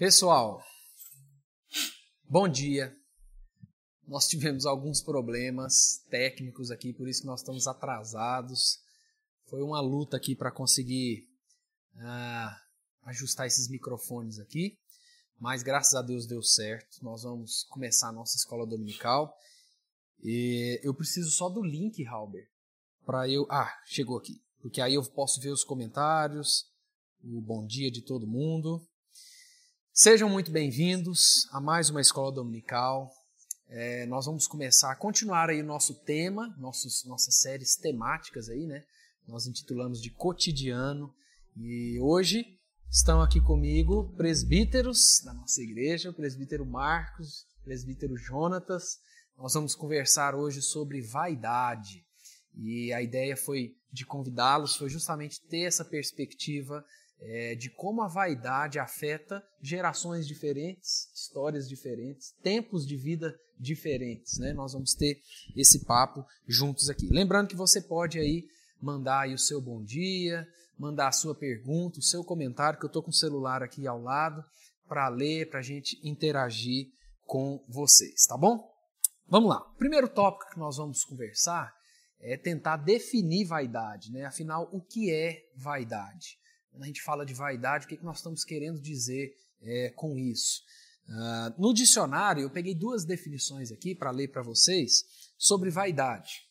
Pessoal, bom dia. Nós tivemos alguns problemas técnicos aqui, por isso que nós estamos atrasados. Foi uma luta aqui para conseguir ah, ajustar esses microfones aqui, mas graças a Deus deu certo. Nós vamos começar a nossa escola dominical. E eu preciso só do link, Halber, para eu. Ah, chegou aqui. Porque aí eu posso ver os comentários, o bom dia de todo mundo. Sejam muito bem-vindos a mais uma escola dominical. É, nós vamos começar a continuar aí o nosso tema, nossos, nossas séries temáticas aí, né? Nós intitulamos de cotidiano e hoje estão aqui comigo presbíteros da nossa igreja, o presbítero Marcos, o presbítero Jonatas. Nós vamos conversar hoje sobre vaidade e a ideia foi de convidá-los foi justamente ter essa perspectiva é, de como a vaidade afeta gerações diferentes, histórias diferentes, tempos de vida diferentes. Né? Nós vamos ter esse papo juntos aqui. Lembrando que você pode aí mandar aí o seu bom dia, mandar a sua pergunta, o seu comentário, que eu estou com o celular aqui ao lado para ler, para a gente interagir com vocês, tá bom? Vamos lá. O primeiro tópico que nós vamos conversar é tentar definir vaidade, né? Afinal, o que é vaidade? Quando a gente fala de vaidade, o que, é que nós estamos querendo dizer é, com isso? Uh, no dicionário, eu peguei duas definições aqui para ler para vocês sobre vaidade.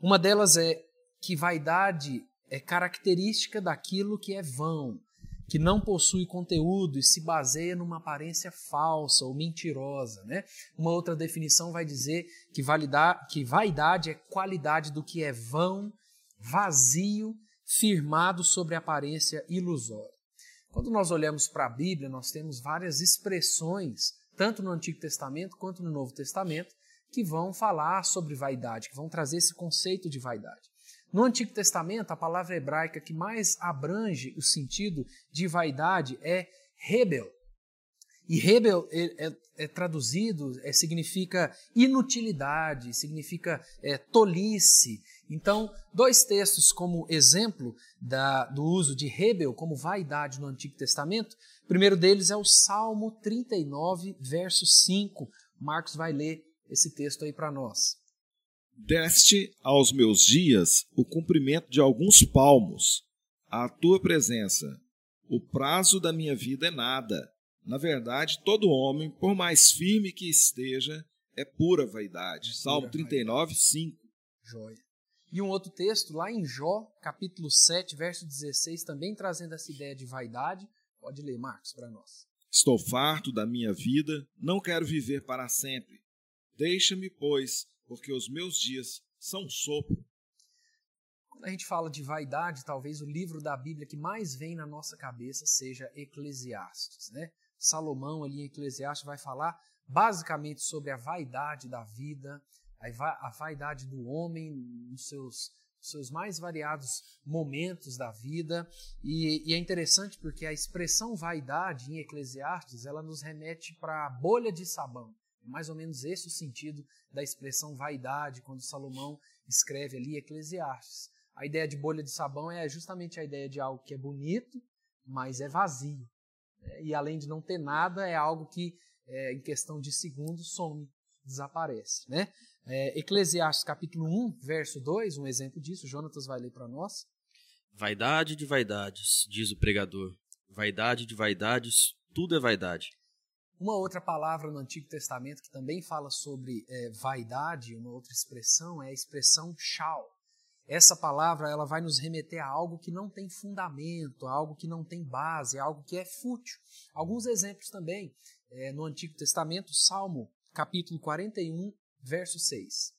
Uma delas é que vaidade é característica daquilo que é vão, que não possui conteúdo e se baseia numa aparência falsa ou mentirosa. Né? Uma outra definição vai dizer que, validar, que vaidade é qualidade do que é vão, vazio firmado sobre aparência ilusória. Quando nós olhamos para a Bíblia, nós temos várias expressões, tanto no Antigo Testamento quanto no Novo Testamento, que vão falar sobre vaidade, que vão trazer esse conceito de vaidade. No Antigo Testamento, a palavra hebraica que mais abrange o sentido de vaidade é rebel. E rebel é, é, é traduzido, é, significa inutilidade, significa é, tolice, então, dois textos como exemplo da, do uso de rebel como vaidade no Antigo Testamento. O primeiro deles é o Salmo 39, verso 5. Marcos vai ler esse texto aí para nós. Deste aos meus dias o cumprimento de alguns palmos, à tua presença. O prazo da minha vida é nada. Na verdade, todo homem, por mais firme que esteja, é pura vaidade. Pura Salmo 39, 5. Joia. E um outro texto lá em Jó, capítulo 7, verso 16, também trazendo essa ideia de vaidade. Pode ler, Marcos, para nós. Estou farto da minha vida, não quero viver para sempre. Deixa-me, pois, porque os meus dias são sopro. Quando a gente fala de vaidade, talvez o livro da Bíblia que mais vem na nossa cabeça seja Eclesiastes. Né? Salomão, ali em Eclesiastes, vai falar basicamente sobre a vaidade da vida, a vaidade do homem nos seus, seus mais variados momentos da vida. E, e, é interessante porque a expressão vaidade em Eclesiastes ela nos remete para a bolha de sabão. É mais ou menos esse o sentido da expressão vaidade quando Salomão escreve ali Eclesiastes. A ideia de bolha de sabão é justamente a ideia de algo que é bonito, mas é vazio. E além de não ter nada, é algo que, é, em questão de segundos, some, desaparece. Né? É, Eclesiastes capítulo 1, verso 2, um exemplo disso, Jonatas vai ler para nós. Vaidade de vaidades, diz o pregador. Vaidade de vaidades, tudo é vaidade. Uma outra palavra no Antigo Testamento que também fala sobre é, vaidade, uma outra expressão, é a expressão shal. Essa palavra ela vai nos remeter a algo que não tem fundamento, a algo que não tem base, a algo que é fútil. Alguns exemplos também é, no Antigo Testamento, Salmo capítulo 41, verso 6.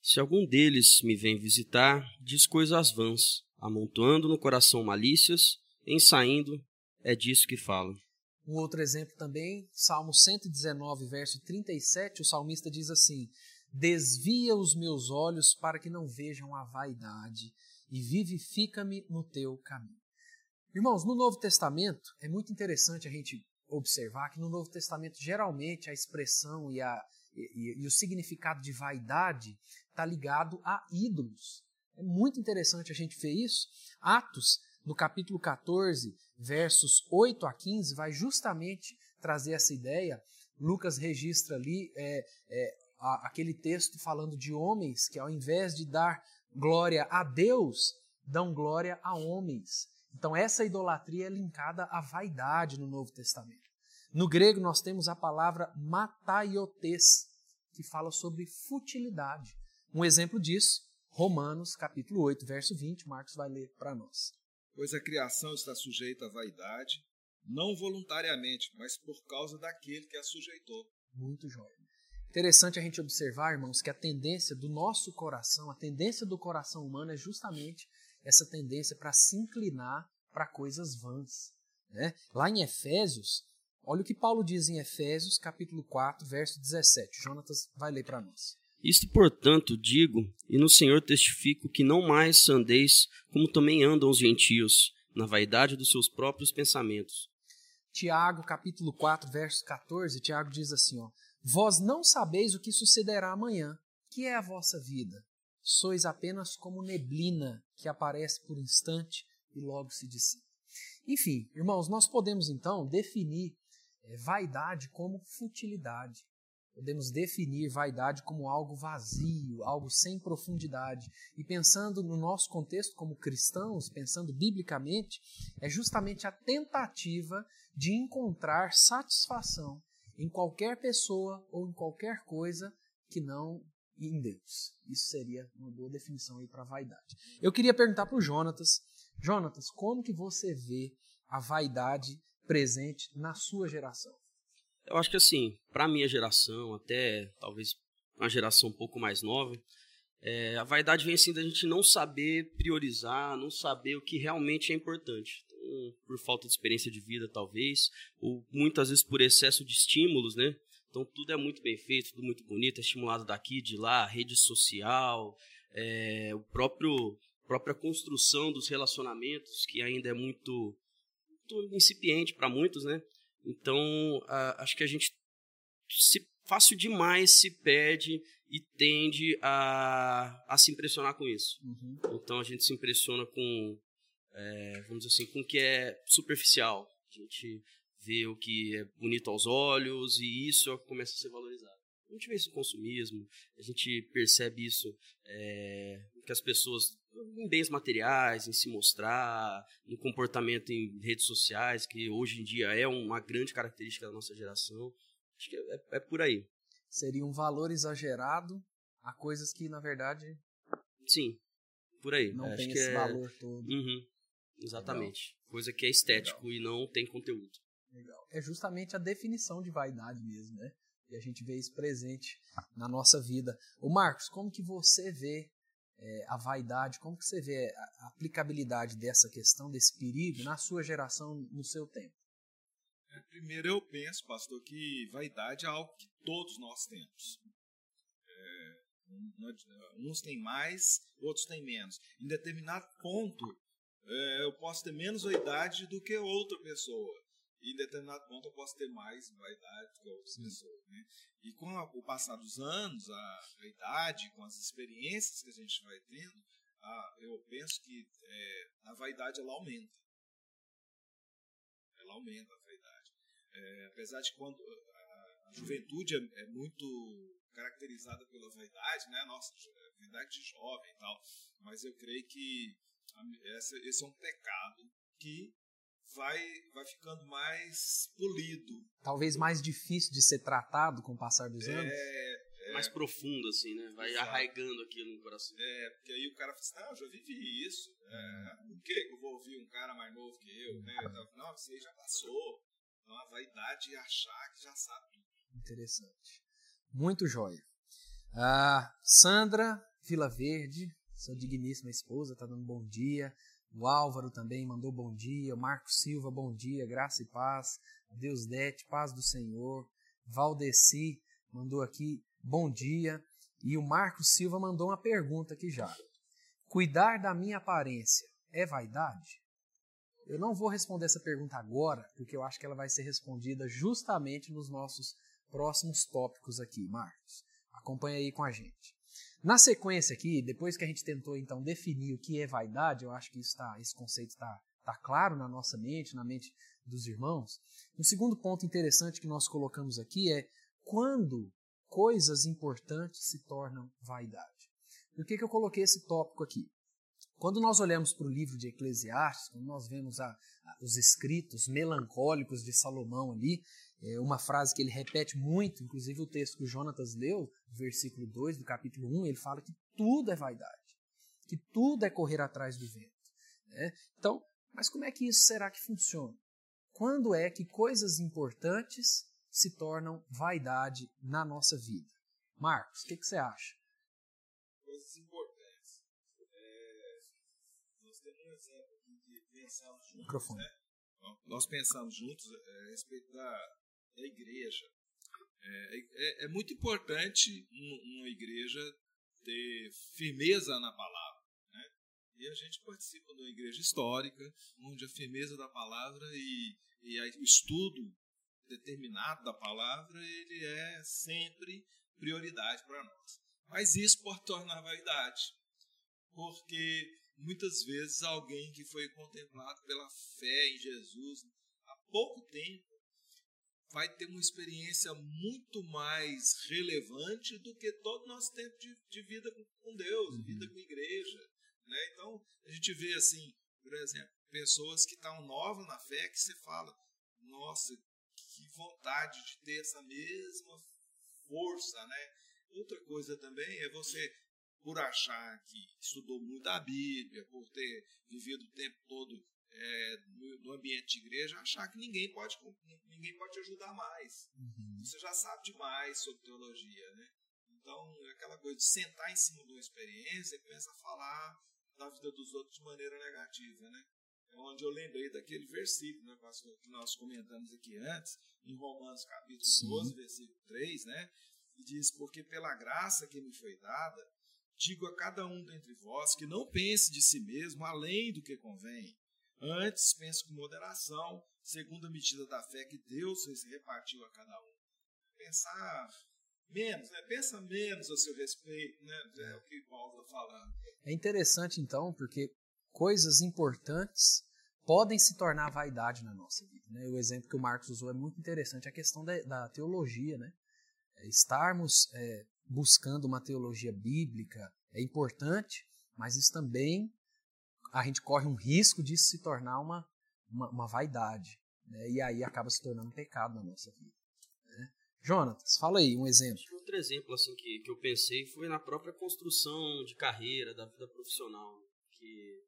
Se algum deles me vem visitar, diz coisas vãs, amontoando no coração malícias, ensaindo, é disso que fala. Um outro exemplo também, Salmo 119, verso 37, o salmista diz assim: Desvia os meus olhos para que não vejam a vaidade, e vivifica-me no teu caminho. Irmãos, no Novo Testamento, é muito interessante a gente observar que no Novo Testamento, geralmente, a expressão e a, e, e, o significado de vaidade está ligado a ídolos. É muito interessante a gente ver isso. Atos, no capítulo 14, versos 8 a 15, vai justamente trazer essa ideia. Lucas registra ali é, é, a, aquele texto falando de homens que, ao invés de dar glória a Deus, dão glória a homens. Então, essa idolatria é linkada à vaidade no Novo Testamento. No grego, nós temos a palavra mataiotes, que fala sobre futilidade. Um exemplo disso, Romanos, capítulo 8, verso 20, Marcos vai ler para nós. Pois a criação está sujeita à vaidade, não voluntariamente, mas por causa daquele que a sujeitou. Muito jóia. Interessante a gente observar, irmãos, que a tendência do nosso coração, a tendência do coração humano é justamente essa tendência para se inclinar para coisas vãs. Né? Lá em Efésios, olha o que Paulo diz em Efésios, capítulo 4, verso 17. Jonatas vai ler para nós. Isto, portanto, digo, e no Senhor testifico que não mais andeis como também andam os gentios, na vaidade dos seus próprios pensamentos. Tiago, capítulo 4, verso 14, Tiago diz assim, ó, Vós não sabeis o que sucederá amanhã, que é a vossa vida. Sois apenas como neblina que aparece por instante e logo se dissipa. Enfim, irmãos, nós podemos então definir é, vaidade como futilidade. Podemos definir vaidade como algo vazio, algo sem profundidade. E pensando no nosso contexto como cristãos, pensando biblicamente, é justamente a tentativa de encontrar satisfação em qualquer pessoa ou em qualquer coisa que não em Deus. Isso seria uma boa definição aí para vaidade. Eu queria perguntar para o Jonatas, Jonatas, como que você vê a vaidade presente na sua geração? Eu acho que assim, para a minha geração, até talvez uma geração um pouco mais nova, é, a vaidade vem assim da gente não saber priorizar, não saber o que realmente é importante. Então, por falta de experiência de vida, talvez, ou muitas vezes por excesso de estímulos, né? Então tudo é muito bem feito, tudo muito bonito, é estimulado daqui, de lá, rede social, é, o próprio própria construção dos relacionamentos que ainda é muito, muito incipiente para muitos, né? Então a, acho que a gente se fácil demais se perde e tende a, a se impressionar com isso. Uhum. Então a gente se impressiona com, é, vamos dizer assim, com o que é superficial. A gente vê o que é bonito aos olhos e isso é começa a ser valorizado. A gente vê isso no consumismo, a gente percebe isso é, que as pessoas em bens materiais, em se mostrar, no comportamento em redes sociais, que hoje em dia é uma grande característica da nossa geração. Acho que é, é, é por aí. Seria um valor exagerado a coisas que, na verdade. Sim, por aí. Não tem esse é... valor todo. Uhum, exatamente. Legal. Coisa que é estético Legal. e não tem conteúdo. Legal. É justamente a definição de vaidade mesmo, né? E a gente vê isso presente na nossa vida. O Marcos, como que você vê é, a vaidade, como que você vê a aplicabilidade dessa questão, desse perigo na sua geração, no seu tempo? É, primeiro eu penso, pastor, que vaidade é algo que todos nós temos. É, uns têm mais, outros têm menos. Em determinado ponto, é, eu posso ter menos vaidade do que outra pessoa. E em determinado ponto eu posso ter mais vaidade do que outras pessoas. Né? E com o passar dos anos, a, a, idade, com as experiências que a gente vai tendo, a, eu penso que é, a vaidade ela aumenta. Ela aumenta a vaidade. É, apesar de quando a, a juventude é, é, muito caracterizada pela vaidade, né? Nossa, vaidade de jovem e tal. Mas eu creio que essa, esse é um pecado que vai, vai ficando mais polido. Talvez mais difícil de ser tratado com o passar dos anos? É, é. Mais profundo, assim, né? Vai Exato. arraigando aquilo no coração. É, porque aí o cara fala assim, ah, eu já vivi isso. É, por que eu vou ouvir um cara mais novo que eu? Né? Não, aí já passou. Então a vaidade é achar que já sabe tudo. Interessante. Muito jóia. Ah, Sandra Vila Verde, sua digníssima esposa, está dando bom dia. O Álvaro também mandou bom dia. O Marco Silva, bom dia. Graça e paz. Deus Dete, paz do Senhor. Valdeci mandou aqui bom dia. E o Marco Silva mandou uma pergunta aqui já. Cuidar da minha aparência é vaidade? Eu não vou responder essa pergunta agora, porque eu acho que ela vai ser respondida justamente nos nossos próximos tópicos aqui, Marcos. Acompanha aí com a gente. Na sequência aqui, depois que a gente tentou então definir o que é vaidade, eu acho que isso tá, esse conceito está tá claro na nossa mente, na mente dos irmãos? Um segundo ponto interessante que nós colocamos aqui é quando coisas importantes se tornam vaidade. Por que, que eu coloquei esse tópico aqui? Quando nós olhamos para o livro de Eclesiastes, quando nós vemos a, a, os escritos melancólicos de Salomão ali, é uma frase que ele repete muito, inclusive o texto que o Jonatas leu, versículo 2 do capítulo 1, ele fala que tudo é vaidade, que tudo é correr atrás do vento. Né? Então, mas como é que isso será que funciona? Quando é que coisas importantes se tornam vaidade na nossa vida? Marcos, o que, que você acha? Coisas importantes. É, nós temos um exemplo aqui de pensamos juntos. Microfone. Né? Nós pensamos juntos é, a respeito da, da igreja. É, é, é muito importante uma igreja ter firmeza na palavra. Né? E a gente participa de uma igreja histórica, onde a firmeza da palavra e, e o estudo determinado da palavra ele é sempre prioridade para nós. Mas isso pode tornar vaidade, porque muitas vezes alguém que foi contemplado pela fé em Jesus há pouco tempo vai ter uma experiência muito mais relevante do que todo o nosso tempo de, de vida com Deus, uhum. vida com igreja. Né? Então, a gente vê assim, por exemplo, pessoas que estão novas na fé que você fala, nossa, que vontade de ter essa mesma força, né? Outra coisa também é você, por achar que estudou muito a Bíblia, por ter vivido o tempo todo é, no, no, ambiente de igreja, achar que ninguém pode, ninguém pode te ajudar mais. Uhum. Você já sabe demais sobre teologia, né? Então, é aquela coisa de sentar em cima de uma experiência e começa a falar da vida dos outros de maneira negativa, né? É onde eu lembrei daquele versículo, né, pastor, que nós comentamos aqui antes, em Romanos capítulo Sim. 12, versículo 3, né? E diz, porque pela graça que me foi dada, digo a cada um dentre vós que não pense de si mesmo além do que convém, Antes, pense com moderação, segundo a medida da fé que Deus repartiu a cada um. Pensar menos, né? pensa menos a seu respeito, né? é o que Paulo está falando. É interessante, então, porque coisas importantes podem se tornar vaidade na nossa vida. Né? O exemplo que o Marcos usou é muito interessante, a questão da, da teologia. Né? É, estarmos é, buscando uma teologia bíblica é importante, mas isso também a gente corre um risco de se tornar uma, uma, uma vaidade. Né? E aí acaba se tornando um pecado na nossa vida. Né? Jonatas, fala aí um exemplo. Outro exemplo assim que, que eu pensei foi na própria construção de carreira, da vida profissional. Que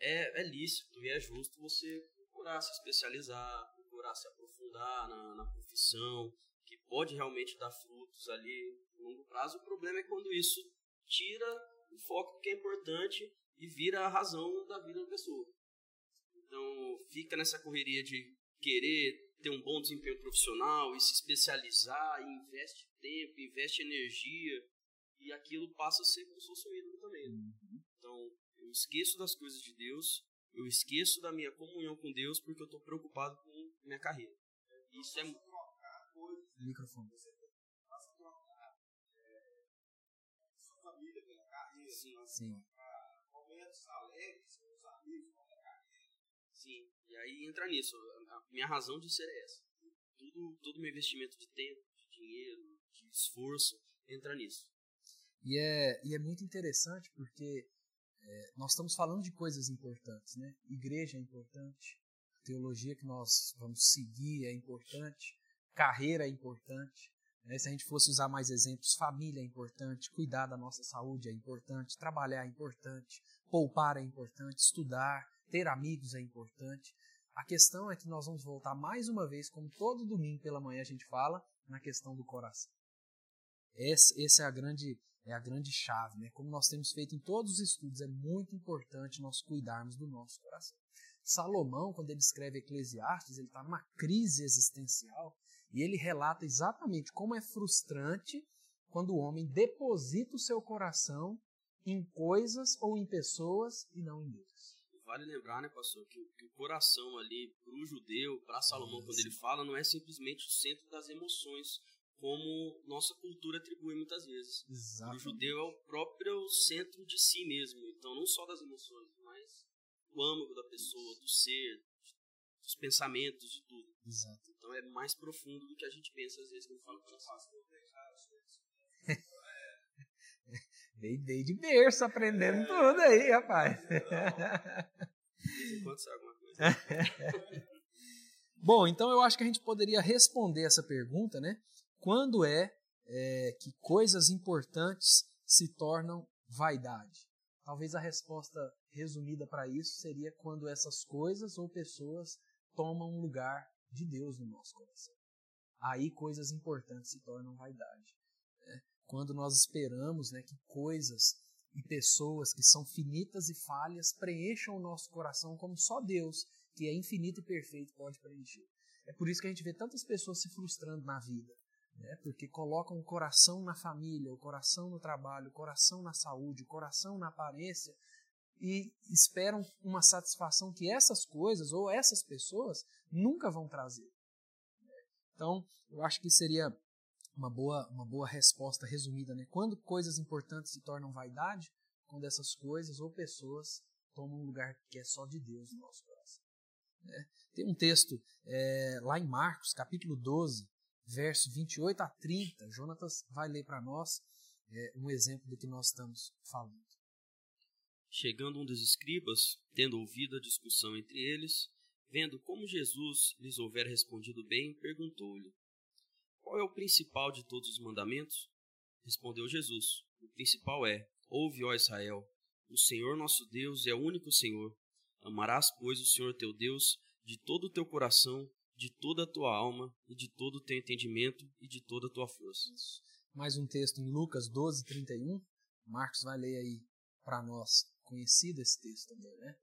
é, é lícito e é justo você procurar se especializar, procurar se aprofundar na, na profissão, que pode realmente dar frutos ali no longo prazo. O problema é quando isso tira o foco que é importante e vira a razão da vida da pessoa. Então, fica nessa correria de querer ter um bom desempenho profissional e se especializar, e investe tempo, investe energia, e aquilo passa a ser como se fosse um ídolo também. Né? Uhum. Então, eu esqueço das coisas de Deus, eu esqueço da minha comunhão com Deus porque eu estou preocupado com minha carreira. Isso é. Microfone. Sim. Sim e aí entra nisso. A minha razão de ser é essa. Tudo, todo meu investimento de tempo, de dinheiro, de esforço, entra nisso. E é, e é muito interessante porque é, nós estamos falando de coisas importantes, né? Igreja é importante, teologia que nós vamos seguir é importante, carreira é importante, né? Se a gente fosse usar mais exemplos, família é importante, cuidar da nossa saúde é importante, trabalhar é importante, poupar é importante, estudar, ter amigos é importante. A questão é que nós vamos voltar mais uma vez, como todo domingo pela manhã a gente fala, na questão do coração. Essa, é a grande é a grande chave, né? Como nós temos feito em todos os estudos, é muito importante nós cuidarmos do nosso coração. Salomão, quando ele escreve Eclesiastes, ele está numa crise existencial e ele relata exatamente como é frustrante quando o homem deposita o seu coração em coisas ou em pessoas e não em Deus. Vale lembrar, né, pastor, que, que o coração ali, para o judeu, para Salomão, quando ele fala, não é simplesmente o centro das emoções, como nossa cultura atribui muitas vezes. Exatamente. O judeu é o próprio centro de si mesmo, então não só das emoções, mas do âmago da pessoa, do ser, dos pensamentos, de tudo. Exato. Então é mais profundo do que a gente pensa às vezes quando fala com isso. Veio, veio de berço aprendendo tudo aí, rapaz. Enquanto sai alguma coisa. Bom, então eu acho que a gente poderia responder essa pergunta, né? Quando é, é que coisas importantes se tornam vaidade? Talvez a resposta resumida para isso seria quando essas coisas ou pessoas tomam um lugar de Deus no nosso coração. Aí coisas importantes se tornam vaidade. Quando nós esperamos né, que coisas e pessoas que são finitas e falhas preencham o nosso coração como só Deus, que é infinito e perfeito, pode preencher. É por isso que a gente vê tantas pessoas se frustrando na vida, né? porque colocam o coração na família, o coração no trabalho, o coração na saúde, o coração na aparência e esperam uma satisfação que essas coisas ou essas pessoas nunca vão trazer. Então, eu acho que seria uma boa, uma boa resposta resumida. Né? Quando coisas importantes se tornam vaidade, quando essas coisas ou pessoas tomam um lugar que é só de Deus no nosso coração. Né? Tem um texto é, lá em Marcos, capítulo 12, verso 28 a 30. Jonatas vai ler para nós é, um exemplo do que nós estamos falando. Chegando um dos escribas, tendo ouvido a discussão entre eles, vendo como Jesus lhes houver respondido bem, perguntou-lhe: Qual é o principal de todos os mandamentos? Respondeu Jesus: O principal é: Ouve, ó Israel, o Senhor nosso Deus é o único Senhor. Amarás, pois, o Senhor teu Deus de todo o teu coração, de toda a tua alma e de todo o teu entendimento e de toda a tua força. Mais um texto em Lucas 12, 31. Marcos vai ler aí para nós conhecido esse texto também, né?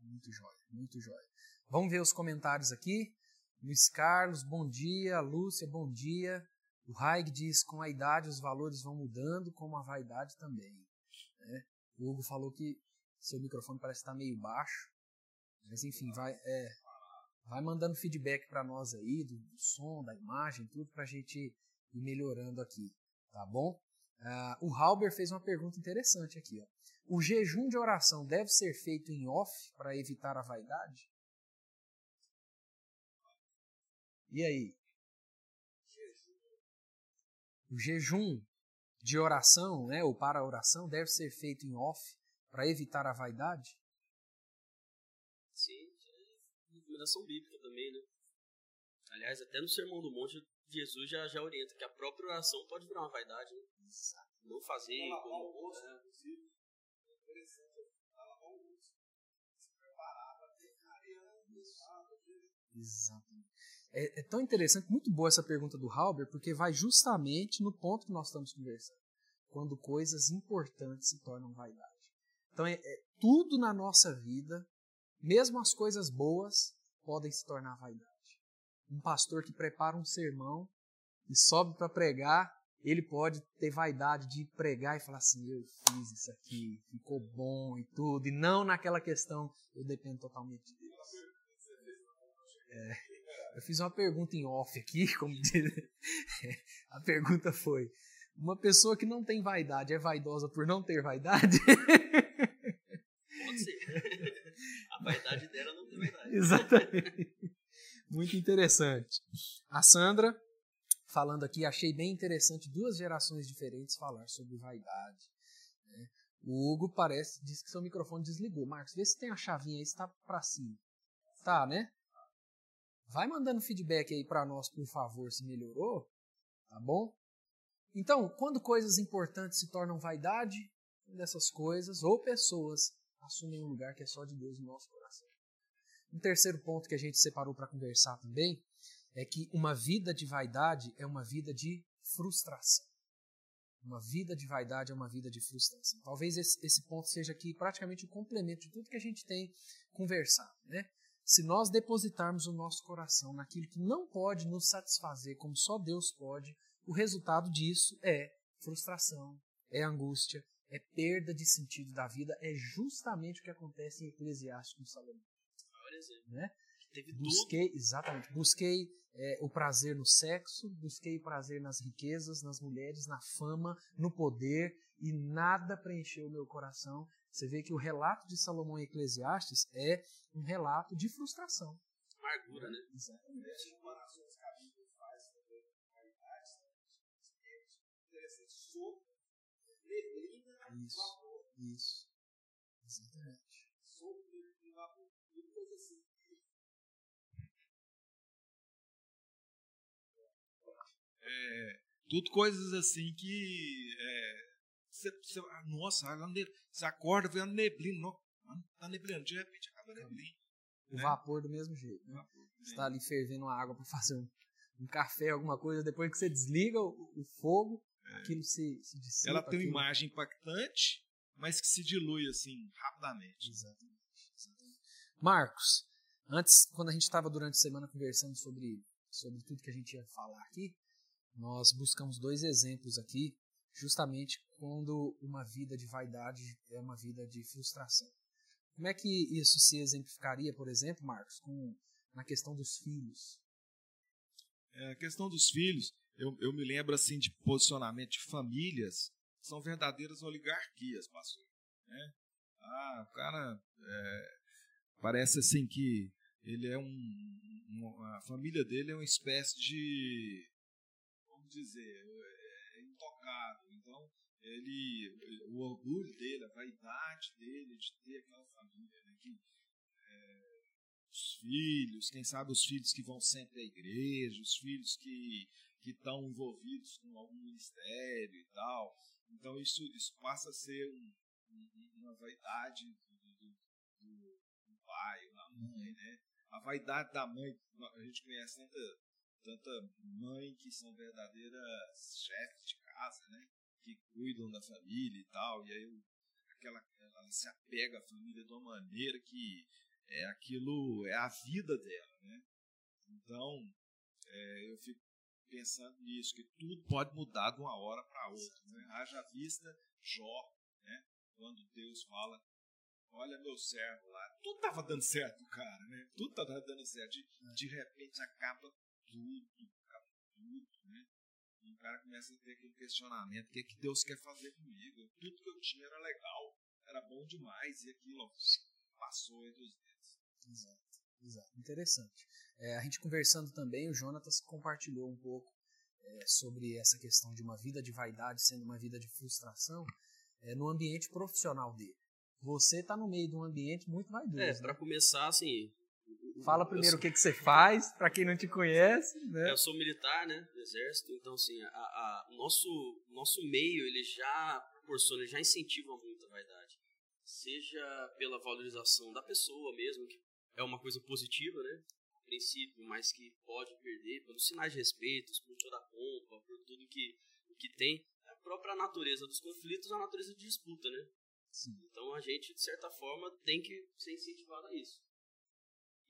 Muito jóia, muito jóia. Vamos ver os comentários aqui. Luiz Carlos, bom dia. Lúcia, bom dia. O Haig diz: com a idade os valores vão mudando, como a vaidade também. Né? O Hugo falou que seu microfone parece estar meio baixo. Mas enfim, vai, é, vai mandando feedback para nós aí do, do, som, da imagem, tudo para a gente ir melhorando aqui. Tá bom? Uh, o Halber fez uma pergunta interessante aqui. Ó. O jejum de oração deve ser feito em off para evitar a vaidade? E aí? O jejum de oração, né, ou para a oração, deve ser feito em off para evitar a vaidade? Sim, é recomendação bíblica também, né? Aliás, até no Sermão do Monte Jesus já, já orienta que a própria oração pode virar uma vaidade. Né? Não fazer como. Almoço, é. inclusive. É É, é, tão interessante, muito boa essa pergunta do Halber, porque vai justamente no ponto que nós estamos conversando. Quando coisas importantes se tornam vaidade. Então, é, é tudo na nossa vida, mesmo as coisas boas, podem se tornar vaidade um pastor que prepara um sermão e sobe para pregar, ele pode ter vaidade de pregar e falar assim: eu fiz isso aqui, ficou bom e tudo, e não naquela questão, eu dependo totalmente de Deus. É, eu fiz uma pergunta em off aqui, como diz. A pergunta foi: uma pessoa que não tem vaidade é vaidosa por não ter vaidade? Pode ser. A vaidade dela não tem vaidade. Exatamente. Muito interessante. A Sandra, falando aqui, achei bem interessante duas gerações diferentes falar sobre vaidade. Né? O Hugo parece, diz que seu microfone desligou. Marcos, vê se tem a chavinha aí, está para cima. Tá, né? Vai mandando feedback aí para nós, por favor, se melhorou. Tá bom? Então, quando coisas importantes se tornam vaidade, dessas coisas ou pessoas assumem um lugar que é só de Deus no nosso coração. Um terceiro ponto que a gente separou para conversar também é que uma vida de vaidade é uma vida de frustração. Uma vida de vaidade é uma vida de frustração. Talvez esse, esse ponto seja aqui praticamente o complemento de tudo que a gente tem conversado. Né? Se nós depositarmos o nosso coração naquilo que não pode nos satisfazer, como só Deus pode, o resultado disso é frustração, é angústia, é perda de sentido da vida, é justamente o que acontece em Eclesiastes com Salomão exemplo. Né? Teve busquei, exatamente, busquei é, o prazer no sexo, busquei o prazer nas riquezas, nas mulheres, na fama, no poder, e nada preencheu o meu coração. Você vê que o relato de Salomão em Eclesiastes é um relato de frustração. Amargura, né? Exatamente. Isso, isso. Exatamente. É, tudo coisas assim que. Você, você, ah, nossa, você acorda, a neblina. Não, tá neblina, de repente acaba neblina. O né? vapor do mesmo jeito. Né? Você está ali fervendo a água para fazer um, um, café, alguma coisa, depois que você desliga o, o fogo, é. aquilo se, se dissipa. Ela tem aquilo... uma imagem impactante, mas que se dilui assim rapidamente. Exatamente. Exatamente. Marcos, antes, quando a gente estava durante a semana conversando sobre, sobre tudo que a gente ia falar aqui, nós buscamos dois exemplos aqui, justamente quando uma vida de vaidade é uma vida de frustração. Como é que isso se exemplificaria, por exemplo, Marcos, com, na questão dos filhos? É, a questão dos filhos, eu, eu me lembro assim de posicionamento de famílias, são verdadeiras oligarquias, pastor. Né? Ah, o cara é, parece assim que ele é um, uma, a família dele é uma espécie de dizer, é, é intocável. Então, ele, o orgulho dele, a vaidade dele de ter aquela família, né, que, é, os filhos, quem sabe os filhos que vão sempre à igreja, os filhos que que estão envolvidos com algum ministério e tal. Então isso, isso passa a ser um, um, uma vaidade do, do, do, pai da mãe, né? A vaidade da mãe, a gente conhece tanta tanta mãe que são verdadeiras chefes de casa, né? Que cuidam da família e tal. E aí aquela, ela se apega à família de uma maneira que é aquilo é a vida dela, né? Então é, eu fico pensando nisso, que tudo pode mudar de uma hora para outra. Né? Haja vista Jó, né? Quando Deus fala olha meu servo lá, tudo estava dando certo, cara, né? Tudo estava dando certo. De, de repente acaba tudo, tudo, né? E o cara começa a ter aquele questionamento: o que, é que Deus quer fazer comigo? Tudo que eu tinha era legal, era bom demais, e aquilo ó, passou entre os dedos. Exato, exato. Interessante. É, a gente conversando também, o Jonatas compartilhou um pouco é, sobre essa questão de uma vida de vaidade sendo uma vida de frustração é, no ambiente profissional dele. Você está no meio de um ambiente muito vaidoso. É, né? para começar, assim, Fala primeiro o que, que você faz, para quem não te conhece. Né? Eu sou militar, né, do exército, então assim, a, a, o nosso, nosso meio, ele já proporciona, ele já incentiva muito a vaidade. Seja pela valorização da pessoa mesmo, que é uma coisa positiva, né, a princípio, mas que pode perder pelos sinais de respeito, por toda a pompa, por tudo que, que tem. A própria natureza dos conflitos é a natureza de disputa, né? Sim. Então a gente, de certa forma, tem que ser incentivado a isso.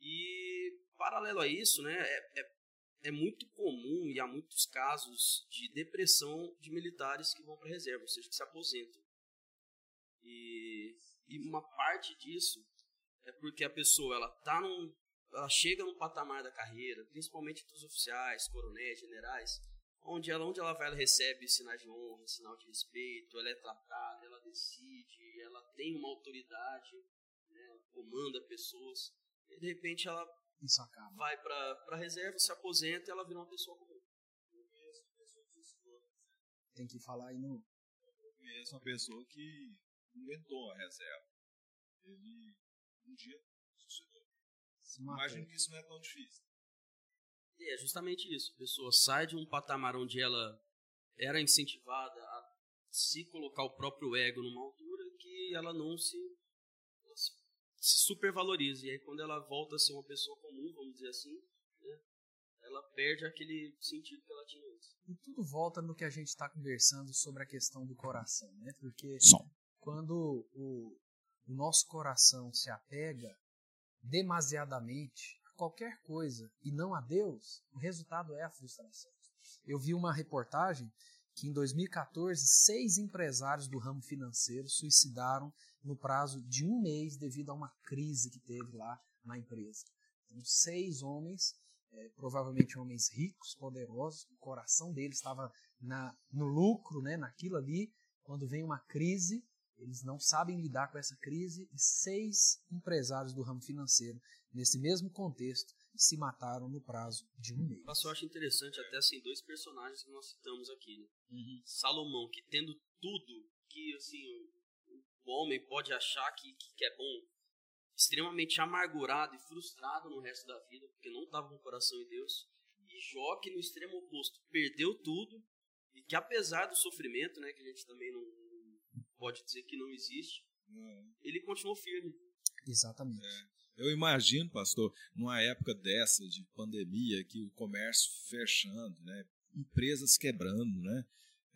E, paralelo a isso, né, é, é, é muito comum e há muitos casos de depressão de militares que vão para a reserva, ou seja, que se aposentam. E, e uma parte disso é porque a pessoa ela tá num, ela chega num patamar da carreira, principalmente dos oficiais, coronéis, generais, onde ela, onde ela vai, ela recebe sinais de honra, sinal de respeito, ela é tratada, ela decide, ela tem uma autoridade, né, ela comanda pessoas. E de repente ela Isso acaba. vai para a reserva, se aposenta e ela vira uma pessoa comum. Tem que falar aí no. Eu conheço uma pessoa que inventou a reserva. Ele um dia suicidou. Imagino que isso não é tão difícil. E é justamente isso. A pessoa sai de um patamar onde ela era incentivada a se colocar o próprio ego numa altura que ela não se se supervaloriza. E aí, quando ela volta a ser uma pessoa comum, vamos dizer assim, né, ela perde aquele sentido que ela tinha antes. E tudo volta no que a gente está conversando sobre a questão do coração, né? Porque Som. quando o, o nosso coração se apega demasiadamente a qualquer coisa e não a Deus, o resultado é a frustração. Eu vi uma reportagem que em 2014 seis empresários do ramo financeiro suicidaram no prazo de um mês devido a uma crise que teve lá na empresa. Então, seis homens, é, provavelmente homens ricos, poderosos, o coração deles estava na, no lucro, né, naquilo ali, quando vem uma crise, eles não sabem lidar com essa crise e seis empresários do ramo financeiro, nesse mesmo contexto, se mataram no prazo de um mês. Eu acho interessante até assim dois personagens que nós citamos aqui, né? Uhum. Salomão, que tendo tudo que assim o homem pode achar que, que é bom, extremamente amargurado e frustrado no resto da vida, porque não estava com o coração em Deus, e Jó que no extremo oposto perdeu tudo e que apesar do sofrimento, né, que a gente também não pode dizer que não existe, uhum. ele continuou firme. Exatamente. É. Eu imagino, pastor, numa época dessa de pandemia, que o comércio fechando, né, empresas quebrando, né,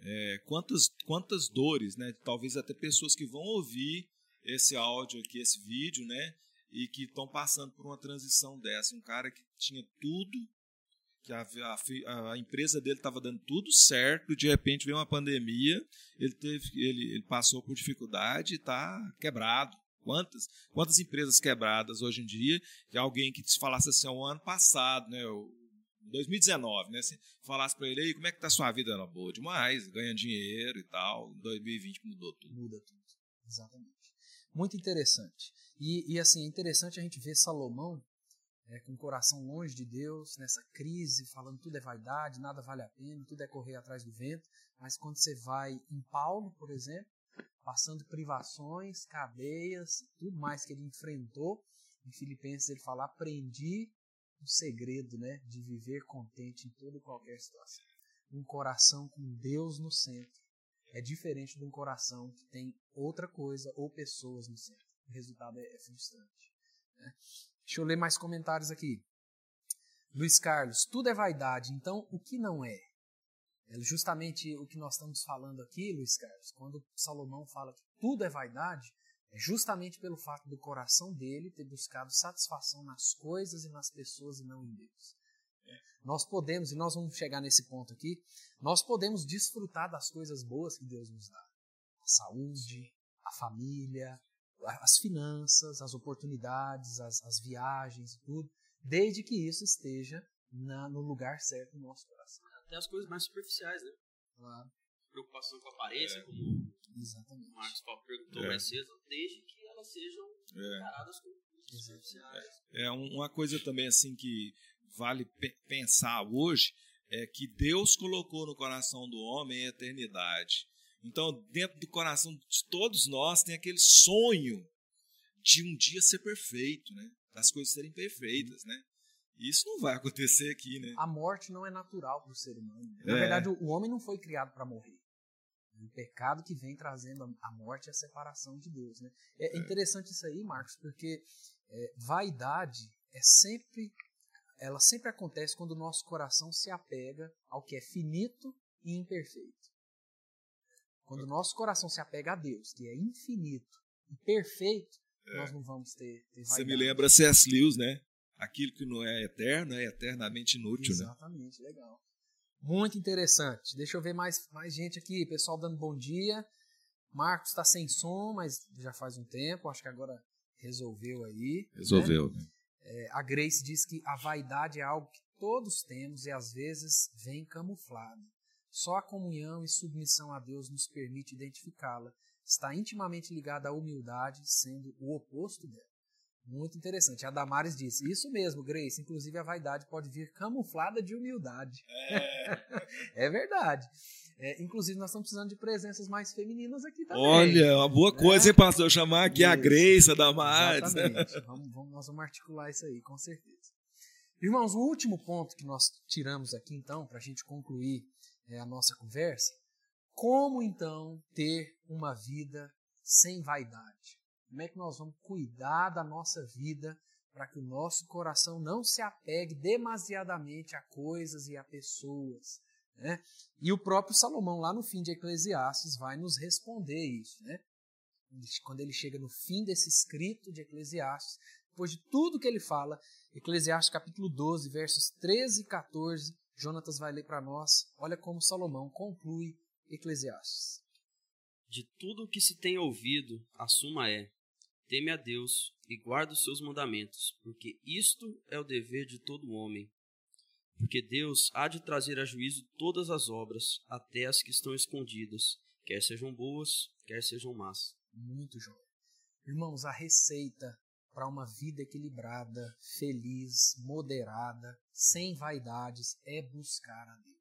é, quantas, quantas dores, né, talvez até pessoas que vão ouvir esse áudio aqui, esse vídeo, né, e que estão passando por uma transição dessa, um cara que tinha tudo, que a, a, a empresa dele estava dando tudo certo, de repente veio uma pandemia, ele teve, ele, ele passou por dificuldade e está quebrado, Quantas, quantas empresas quebradas hoje em dia, de alguém que te falasse assim, o ano passado, né, 2019, né, se falasse para ele aí, como é que tá a sua vida? Era boa demais, ganha dinheiro e tal, 2020 mudou tudo. Muda tudo, exatamente. Muito interessante. E, e assim, é interessante a gente ver Salomão é, com o coração longe de Deus, nessa crise, falando tudo é vaidade, nada vale a pena, tudo é correr atrás do vento. Mas quando você vai em Paulo, por exemplo, passando privações, cadeias, tudo mais que ele enfrentou. Em Filipenses ele fala: aprendi o segredo né, de viver contente em toda e qualquer situação. Um coração com Deus no centro é diferente de um coração que tem outra coisa ou pessoas no centro. O resultado é, é frustrante. Né? Deixa eu ler mais comentários aqui. Luiz Carlos, tudo é vaidade, então o que não é? É justamente o que nós estamos falando aqui, Luiz Carlos, quando Salomão fala que tudo é vaidade, justamente pelo fato do coração dele ter buscado satisfação nas coisas e nas pessoas e não em Deus. É. Nós podemos, e nós vamos chegar nesse ponto aqui, nós podemos desfrutar das coisas boas que Deus nos dá. A saúde, a família, as finanças, as oportunidades, as, as viagens, tudo, desde que isso esteja na, no lugar certo no nosso coração até as coisas mais superficiais, né? Claro. Preocupação com a aparência, é. como Exatamente. o Marcos Paulo perguntou é. mais cedo, desde que elas sejam é. encaradas como superficiais. É, é uma coisa também assim que vale pensar hoje é que Deus colocou no coração do homem a eternidade. Então, dentro do coração de todos nós tem aquele sonho de um dia ser perfeito, né? Das coisas serem perfeitas, né? Isso não vai acontecer aqui, né? A morte não é natural para o ser humano. Na é. verdade, o homem não foi criado para morrer. O pecado que vem trazendo a morte é a separação de Deus. Né? É, é. interessante isso aí, Marcos, porque é, vaidade é sempre, ela sempre acontece quando o nosso coração se apega ao que é finito e imperfeito. Quando o nosso coração se apega a Deus, que é infinito e perfeito, é. nós não vamos ter, ter Você me lembra C.S. Lewis, né? aquilo que não é eterno é eternamente inútil. Né? Exatamente, né? legal. Muito interessante. Deixa eu ver mais, mais gente aqui. Pessoal dando bom dia. Marcos está sem som, mas já faz um tempo. Acho que agora resolveu aí. Né? Resolveu. Né? É, a Grace diz que a vaidade é algo que todos temos e às vezes vem camuflado. Só a comunhão e submissão a Deus nos permite identificá-la. Está intimamente ligada à humildade, sendo o oposto dela. Muito interessante. A Damares disse: Isso mesmo, Grace. Inclusive, a vaidade pode vir camuflada de humildade. É, é verdade. É, inclusive, nós estamos precisando de presenças mais femininas aqui também. Olha, uma boa coisa, né? hein, pastor? Chamar aqui isso. a Grace, a Damares. Exatamente. vamos, vamos, nós vamos articular isso aí, com certeza. Irmãos, o último ponto que nós tiramos aqui, então, para a gente concluir é, a nossa conversa: como então ter uma vida sem vaidade? Como é que nós vamos cuidar da nossa vida para que o nosso coração não se apegue demasiadamente a coisas e a pessoas? Né? E o próprio Salomão, lá no fim de Eclesiastes, vai nos responder isso. Né? Quando ele chega no fim desse escrito de Eclesiastes, depois de tudo que ele fala, Eclesiastes capítulo 12, versos 13 e 14, Jonatas vai ler para nós. Olha como Salomão conclui Eclesiastes. De tudo o que se tem ouvido, a suma é: Teme a Deus e guarda os seus mandamentos, porque isto é o dever de todo homem. Porque Deus há de trazer a juízo todas as obras, até as que estão escondidas, quer sejam boas, quer sejam más. Muito jóia. Irmãos, a receita para uma vida equilibrada, feliz, moderada, sem vaidades, é buscar a Deus.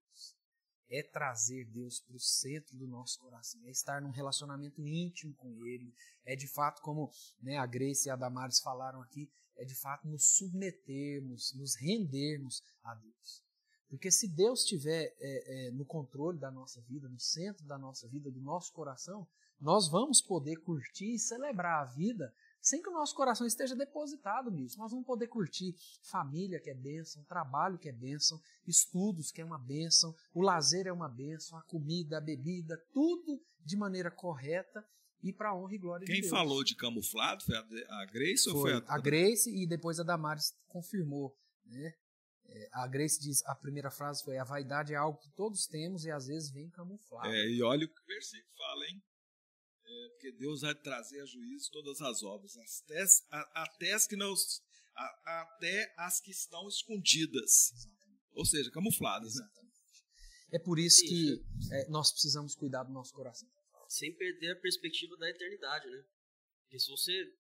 É trazer Deus para o centro do nosso coração, é estar num relacionamento íntimo com Ele, é de fato, como né, a Grace e a Damares falaram aqui, é de fato nos submetermos, nos rendermos a Deus. Porque se Deus estiver é, é, no controle da nossa vida, no centro da nossa vida, do nosso coração, nós vamos poder curtir e celebrar a vida sem que o nosso coração esteja depositado nisso. Nós vamos poder curtir família, que é bênção, trabalho, que é bênção, estudos, que é uma bênção, o lazer é uma bênção, a comida, a bebida, tudo de maneira correta e para honra e glória Quem de Deus. Quem falou de camuflado foi a Grace foi ou foi a... a Grace e depois a Damares confirmou, né? É, a Grace diz, a primeira frase foi: a vaidade é algo que todos temos e às vezes vem camuflado. É, e olha o que o versículo fala, hein? É, porque Deus vai trazer a juízo todas as obras, até, até as que não, até as que estão escondidas, Exatamente. ou seja, camufladas. Né? Exatamente. É por isso que é, nós precisamos cuidar do nosso coração. Sem perder a perspectiva da eternidade, né? Porque se você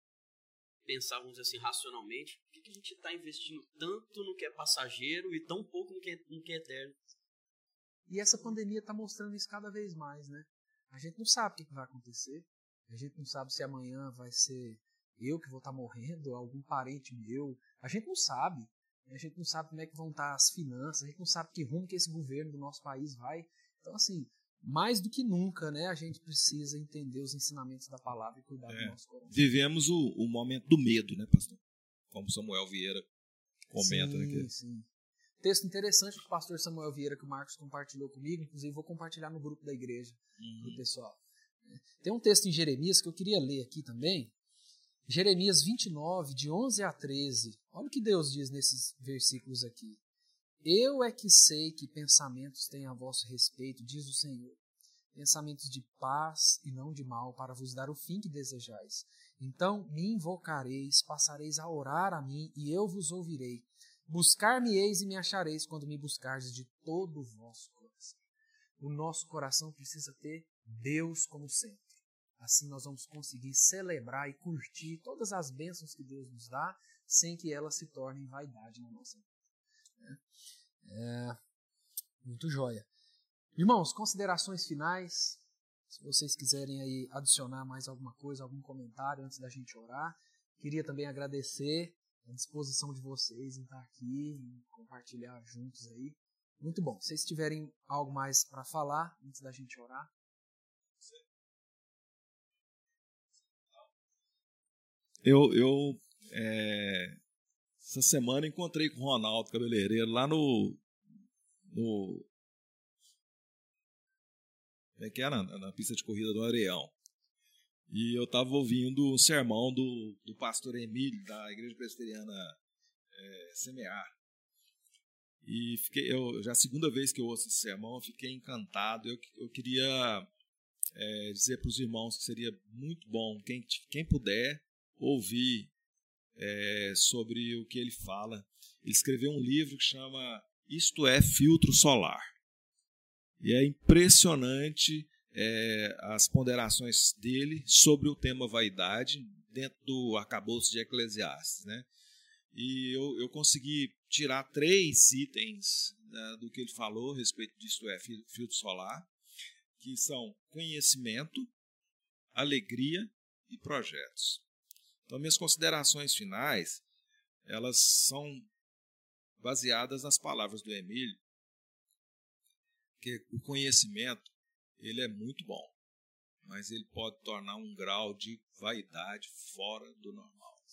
pensar, vamos dizer assim, racionalmente, por que, que a gente está investindo tanto no que é passageiro e tão pouco no que é, no que é eterno? E essa pandemia está mostrando isso cada vez mais, né? A gente não sabe o que vai acontecer. A gente não sabe se amanhã vai ser eu que vou estar tá morrendo, algum parente meu. A gente não sabe. A gente não sabe como é que vão estar tá as finanças. A gente não sabe que rumo que esse governo do nosso país vai. Então, assim, mais do que nunca, né, a gente precisa entender os ensinamentos da palavra e cuidar é, do nosso coração. Vivemos o, o momento do medo, né, pastor? Como Samuel Vieira comenta. Sim, né, sim. Texto interessante que o pastor Samuel Vieira, que o Marcos compartilhou comigo, inclusive vou compartilhar no grupo da igreja uhum. para o pessoal. Tem um texto em Jeremias que eu queria ler aqui também. Jeremias 29, de 11 a 13. Olha o que Deus diz nesses versículos aqui. Eu é que sei que pensamentos têm a vosso respeito, diz o Senhor. Pensamentos de paz e não de mal, para vos dar o fim que desejais. Então me invocareis, passareis a orar a mim, e eu vos ouvirei. Buscar-me-eis e me achareis quando me buscardes de todo o vosso coração. O nosso coração precisa ter Deus como centro. Assim nós vamos conseguir celebrar e curtir todas as bênçãos que Deus nos dá, sem que elas se tornem vaidade na nossa vida. Né? É, muito joia. Irmãos, considerações finais. Se vocês quiserem aí adicionar mais alguma coisa, algum comentário antes da gente orar. Queria também agradecer a disposição de vocês em estar aqui e compartilhar juntos aí. Muito bom. Se vocês tiverem algo mais para falar antes da gente orar. Eu, eu é, essa semana encontrei com o Ronaldo Cabeleireiro lá no. no como é que era? Na, na pista de corrida do Areão. E eu estava ouvindo um sermão do, do pastor Emílio, da Igreja Presbiteriana é, Semear. E fiquei, eu, já é a segunda vez que eu ouço esse sermão, fiquei encantado. Eu, eu queria é, dizer para os irmãos que seria muito bom, quem, quem puder, ouvir é, sobre o que ele fala. Ele escreveu um livro que chama Isto é Filtro Solar. E é impressionante é, as ponderações dele sobre o tema vaidade dentro do arcabouço de Eclesiastes. Né? E eu, eu consegui tirar três itens né, do que ele falou a respeito disto é filtro solar, que são conhecimento, alegria e projetos. Então, minhas considerações finais, elas são baseadas nas palavras do Emílio, que o conhecimento, ele é muito bom, mas ele pode tornar um grau de vaidade fora do normal.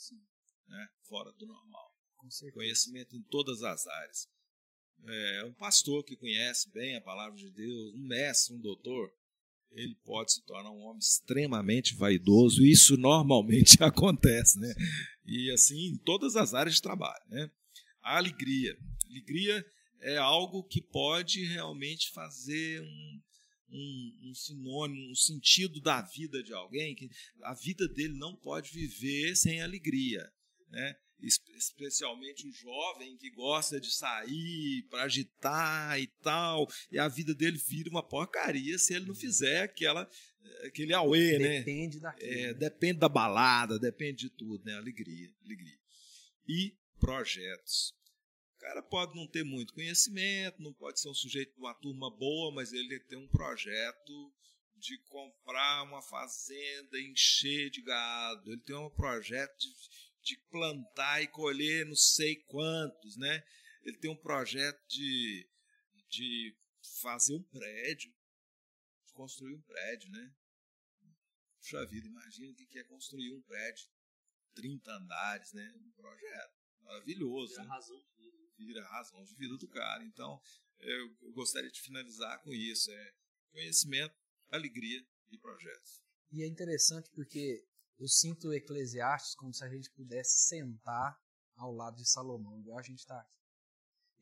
Né? Fora do normal. Conhecimento em todas as áreas. É, um pastor que conhece bem a palavra de Deus, um mestre, um doutor, ele pode se tornar um homem extremamente vaidoso, e isso normalmente acontece, né? E assim, em todas as áreas de trabalho, né? A alegria. Alegria é algo que pode realmente fazer um, um, um, sinônimo, um sentido da vida de alguém, que a vida dele não pode viver sem alegria, né? especialmente o jovem que gosta de sair para agitar e tal, e a vida dele vira uma porcaria se ele não fizer aquela aquele auê, né? Depende daquilo. É, né? Depende da balada, depende de tudo, né? Alegria, alegria. E projetos. O cara pode não ter muito conhecimento, não pode ser um sujeito de uma turma boa, mas ele tem um projeto de comprar uma fazenda, encher de gado. Ele tem um projeto de, de plantar e colher não sei quantos, né? Ele tem um projeto de, de fazer um prédio, de construir um prédio, né? Puxa vida, imagina o que é construir um prédio, 30 andares, né? Um projeto maravilhoso. Né? vida. Vira a razão de vida do cara. Então, eu, gostaria de finalizar com isso. É conhecimento, alegria e projetos. E é interessante porque eu sinto Eclesiastes como se a gente pudesse sentar ao lado de Salomão, igual a gente está aqui.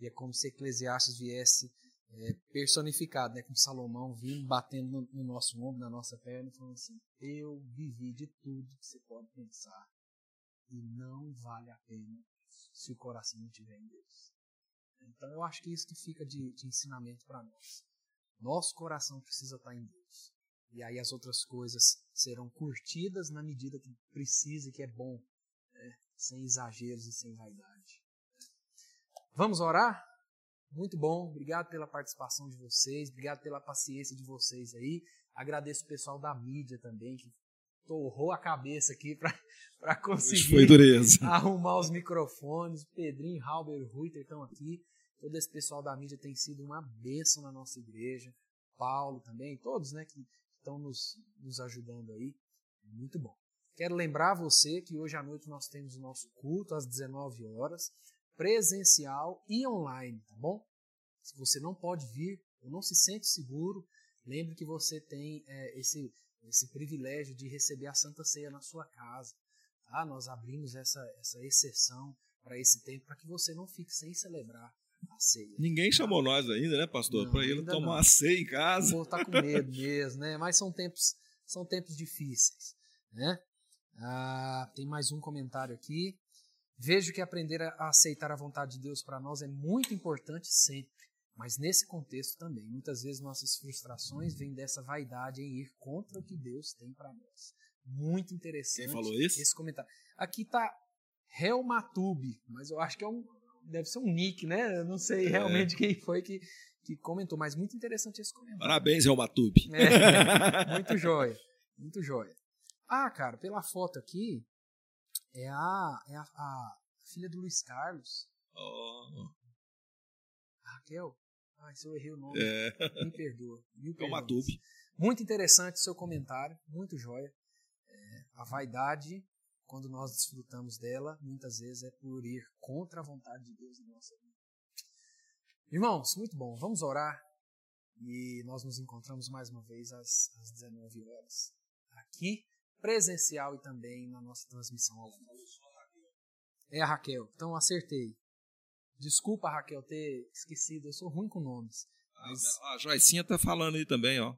E é como se Eclesiastes viesse é, personificado, né, com Salomão vindo batendo no, no, nosso ombro, na nossa perna, falando assim: Eu vivi de tudo que você pode pensar, e não vale a pena se o coração não estiver em Deus. Então eu acho que é isso que fica de, de ensinamento para nós. Nosso coração precisa estar em Deus. E aí as outras coisas serão curtidas na medida que precisa e que é bom, né? sem exageros e sem vaidade. Vamos orar? Muito bom, obrigado pela participação de vocês, obrigado pela paciência de vocês aí. Agradeço o pessoal da mídia também, que torrou a cabeça aqui para conseguir arrumar os microfones. Pedrinho, Halber, Ruiter estão aqui. Todo esse pessoal da mídia tem sido uma bênção na nossa igreja. Paulo também, todos né, que estão nos, nos ajudando aí. Muito bom. Quero lembrar você que hoje à noite nós temos o nosso culto às 19 horas presencial e online, tá bom? Se você não pode vir ou não se sente seguro, lembre que você tem é, esse, esse privilégio de receber a Santa Ceia na sua casa. Tá? Nós abrimos essa, essa exceção para esse tempo para que você não fique sem celebrar a ceia. Ninguém tá? chamou nós ainda, né, pastor? Para ele tomar não. a ceia em casa. O tá com medo mesmo, né? Mas são tempos, são tempos difíceis, né? Ah, tem mais um comentário aqui. Vejo que aprender a aceitar a vontade de Deus para nós é muito importante sempre, mas nesse contexto também. Muitas vezes nossas frustrações vêm dessa vaidade em ir contra o que Deus tem para nós. Muito interessante. Quem falou isso? Esse comentário. Aqui está Helmatube, mas eu acho que é um, deve ser um nick, né? Eu não sei é. realmente quem foi que, que comentou, mas muito interessante esse comentário. Parabéns, Helmatube. É, muito joia, muito joia. Ah, cara, pela foto aqui, é a, é a, a filha do Luiz Carlos. Oh. Raquel? Ai, se eu errei o nome, é. me perdoa. Mil é uma tube. Muito interessante seu comentário, muito joia. É, a vaidade, quando nós desfrutamos dela, muitas vezes é por ir contra a vontade de Deus na nossa vida. Irmãos, muito bom. Vamos orar e nós nos encontramos mais uma vez às, às 19 horas aqui presencial e também na nossa transmissão ao vivo. É a Raquel, então acertei. Desculpa, Raquel, ter esquecido, eu sou ruim com nomes. Mas... A, a Joicinha tá falando aí também, ó.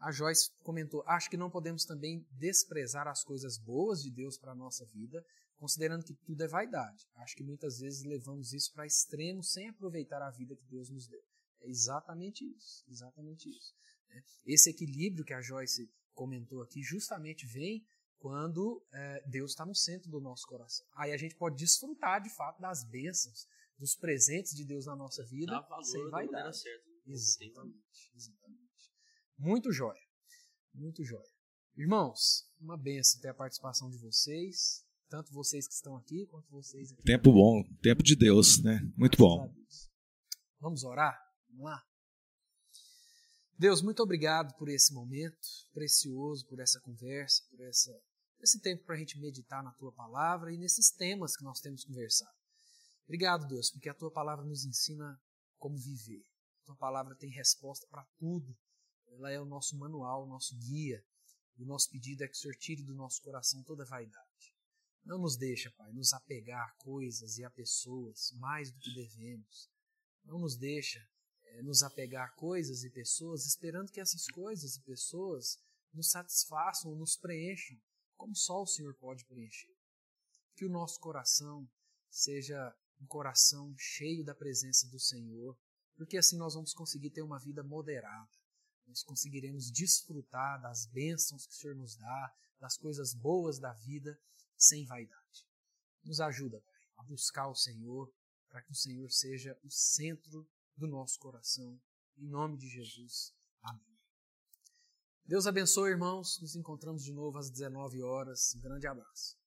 A Joyce comentou: Acho que não podemos também desprezar as coisas boas de Deus para a nossa vida, considerando que tudo é vaidade. Acho que muitas vezes levamos isso para extremo sem aproveitar a vida que Deus nos deu. É exatamente isso. Exatamente isso. Né? Esse equilíbrio que a Joyce comentou aqui justamente vem quando é, Deus está no centro do nosso coração. Aí a gente pode desfrutar de fato das bênçãos, dos presentes de Deus na nossa vida, Dá valor sem vaidade. Certo. Exatamente, exatamente. Muito jóia, muito jóia. Irmãos, uma benção ter a participação de vocês, tanto vocês que estão aqui quanto vocês aqui. Tempo bom, tempo de Deus, né? Muito bom. Vamos orar? Vamos lá? Deus, muito obrigado por esse momento precioso, por essa conversa, por essa, esse tempo para a gente meditar na tua palavra e nesses temas que nós temos conversado. Obrigado, Deus, porque a tua palavra nos ensina como viver. A tua palavra tem resposta para tudo. Ela é o nosso manual, o nosso guia. O nosso pedido é que o Senhor tire do nosso coração toda vaidade. Não nos deixa, Pai, nos apegar a coisas e a pessoas mais do que devemos. Não nos deixa é, nos apegar a coisas e pessoas, esperando que essas coisas e pessoas nos satisfaçam, nos preencham, como só o Senhor pode preencher. Que o nosso coração seja um coração cheio da presença do Senhor, porque assim nós vamos conseguir ter uma vida moderada. Nós conseguiremos desfrutar das bênçãos que o Senhor nos dá, das coisas boas da vida, sem vaidade. Nos ajuda, Pai, a buscar o Senhor, para que o Senhor seja o centro do nosso coração. Em nome de Jesus. Amém. Deus abençoe, irmãos. Nos encontramos de novo às 19 horas. Um grande abraço.